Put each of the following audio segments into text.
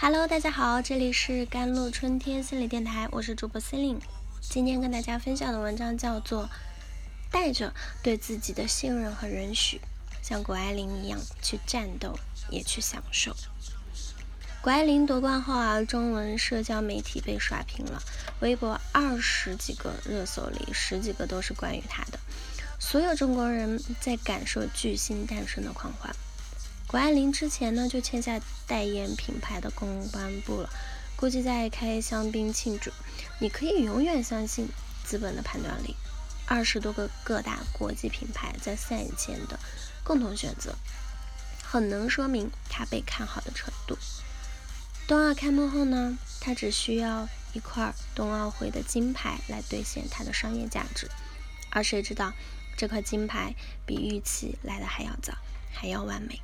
Hello，大家好，这里是甘露春天心理电台，我是主播 Celine。今天跟大家分享的文章叫做《带着对自己的信任和允许，像谷爱凌一样去战斗，也去享受》。谷爱凌夺冠后啊，中文社交媒体被刷屏了，微博二十几个热搜里，十几个都是关于她的。所有中国人在感受巨星诞生的狂欢。谷爱凌之前呢就签下代言品牌的公关部了，估计在开香槟庆祝。你可以永远相信资本的判断力。二十多个各大国际品牌在赛前的共同选择，很能说明他被看好的程度。冬奥开幕后呢，他只需要一块冬奥会的金牌来兑现他的商业价值。而谁知道，这块金牌比预期来的还要早，还要完美。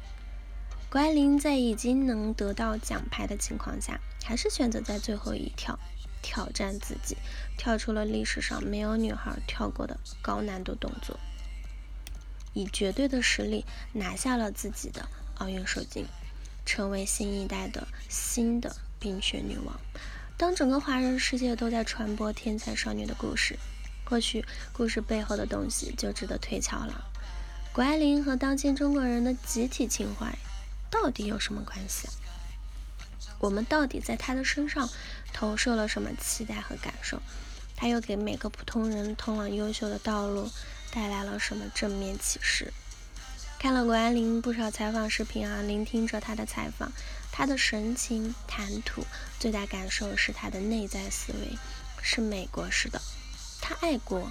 谷爱凌在已经能得到奖牌的情况下，还是选择在最后一跳挑战自己，跳出了历史上没有女孩跳过的高难度动作，以绝对的实力拿下了自己的奥运首金，成为新一代的新的冰雪女王。当整个华人世界都在传播天才少女的故事，或许故事背后的东西就值得推敲了。谷爱凌和当今中国人的集体情怀。到底有什么关系？我们到底在他的身上投射了什么期待和感受？他又给每个普通人通往优秀的道路带来了什么正面启示？看了谷爱凌不少采访视频啊，聆听着她的采访，她的神情谈吐，最大感受是她的内在思维是美国式的。她爱国，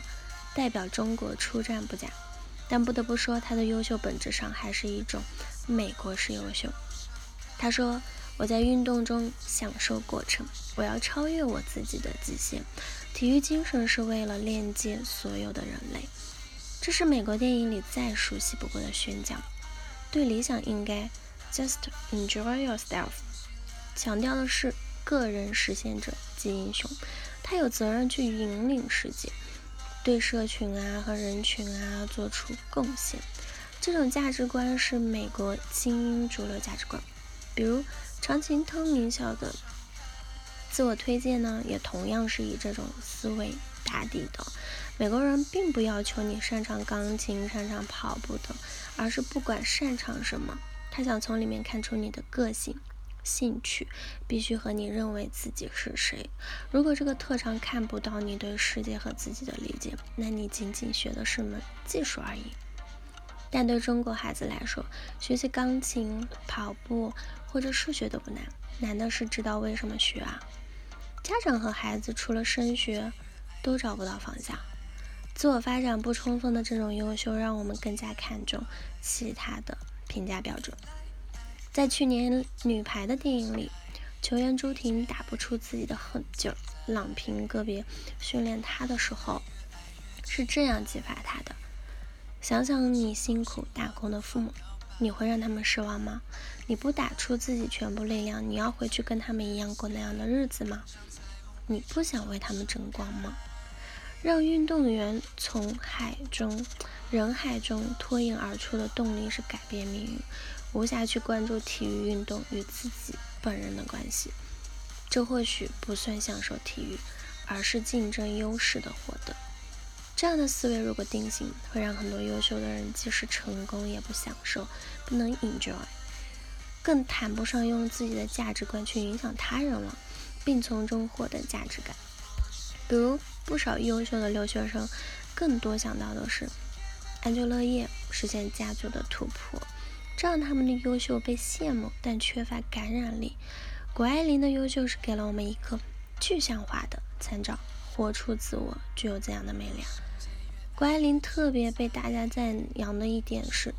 代表中国出战不假。但不得不说，他的优秀本质上还是一种美国式优秀。他说：“我在运动中享受过程，我要超越我自己的极限。体育精神是为了链接所有的人类。”这是美国电影里再熟悉不过的宣讲。对理想应该 just enjoy yourself，强调的是个人实现者即英雄。他有责任去引领世界。对社群啊和人群啊做出贡献，这种价值观是美国精英主流价值观。比如常青藤名校的自我推荐呢，也同样是以这种思维打底的。美国人并不要求你擅长钢琴、擅长跑步等，而是不管擅长什么，他想从里面看出你的个性。兴趣必须和你认为自己是谁。如果这个特长看不到你对世界和自己的理解，那你仅仅学的是门技术而已。但对中国孩子来说，学习钢琴、跑步或者数学都不难，难的是知道为什么学啊。家长和孩子除了升学，都找不到方向。自我发展不充分的这种优秀，让我们更加看重其他的评价标准。在去年女排的电影里，球员朱婷打不出自己的狠劲儿，郎平个别训练她的时候是这样激发她的：想想你辛苦打工的父母，你会让他们失望吗？你不打出自己全部力量，你要回去跟他们一样过那样的日子吗？你不想为他们争光吗？让运动员从海中人海中脱颖而出的动力是改变命运。无暇去关注体育运动与自己本人的关系，这或许不算享受体育，而是竞争优势的获得。这样的思维如果定型，会让很多优秀的人即使成功也不享受，不能 enjoy，更谈不上用自己的价值观去影响他人了，并从中获得价值感。比如不少优秀的留学生，更多想到的是安居乐业，实现家族的突破。这让他们的优秀被羡慕，但缺乏感染力。谷爱凌的优秀是给了我们一个具象化的参照，活出自我具有怎样的魅力？谷爱凌特别被大家赞扬的一点是，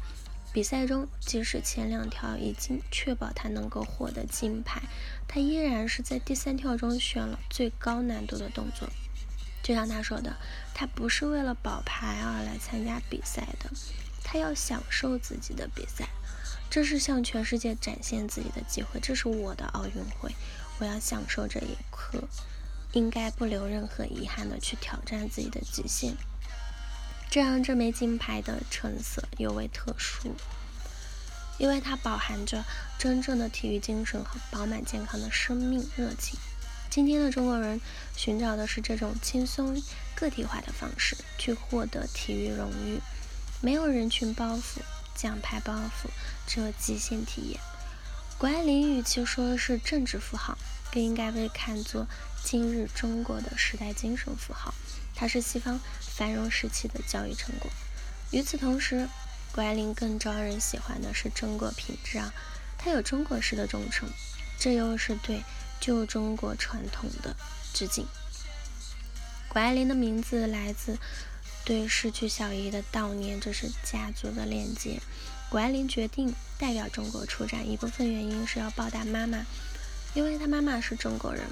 比赛中即使前两跳已经确保她能够获得金牌，她依然是在第三跳中选了最高难度的动作。就像她说的，她不是为了保牌而来参加比赛的，她要享受自己的比赛。这是向全世界展现自己的机会，这是我的奥运会，我要享受这一刻，应该不留任何遗憾的去挑战自己的极限，这样这枚金牌的成色尤为特殊。因为它饱含着真正的体育精神和饱满健康的生命热情。今天的中国人寻找的是这种轻松个体化的方式去获得体育荣誉，没有人群包袱、奖牌包袱，只有极限体验。谷爱凌与其说是政治符号，更应该被看作今日中国的时代精神符号。它是西方繁荣时期的教育成果。与此同时，谷爱凌更招人喜欢的是中国品质啊，她有中国式的忠诚，这又是对。旧中国传统的致敬。谷爱凌的名字来自对失去小姨的悼念，这是家族的链接。谷爱凌决定代表中国出战，一部分原因是要报答妈妈，因为她妈妈是中国人，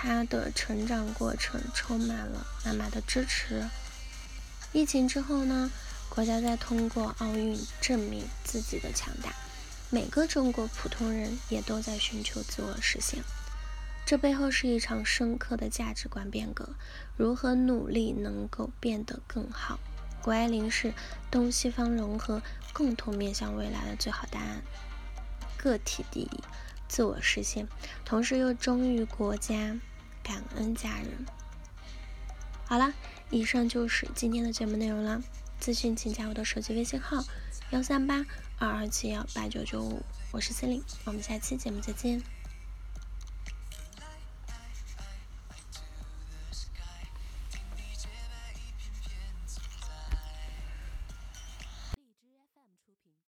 他的成长过程充满了妈妈的支持。疫情之后呢，国家在通过奥运证明自己的强大，每个中国普通人也都在寻求自我实现。这背后是一场深刻的价值观变革，如何努力能够变得更好？谷爱凌是东西方融合、共同面向未来的最好答案。个体第一，自我实现，同时又忠于国家，感恩家人。好了，以上就是今天的节目内容了。咨询请加我的手机微信号：幺三八二二七幺八九九五，我是司令，我们下期节目再见。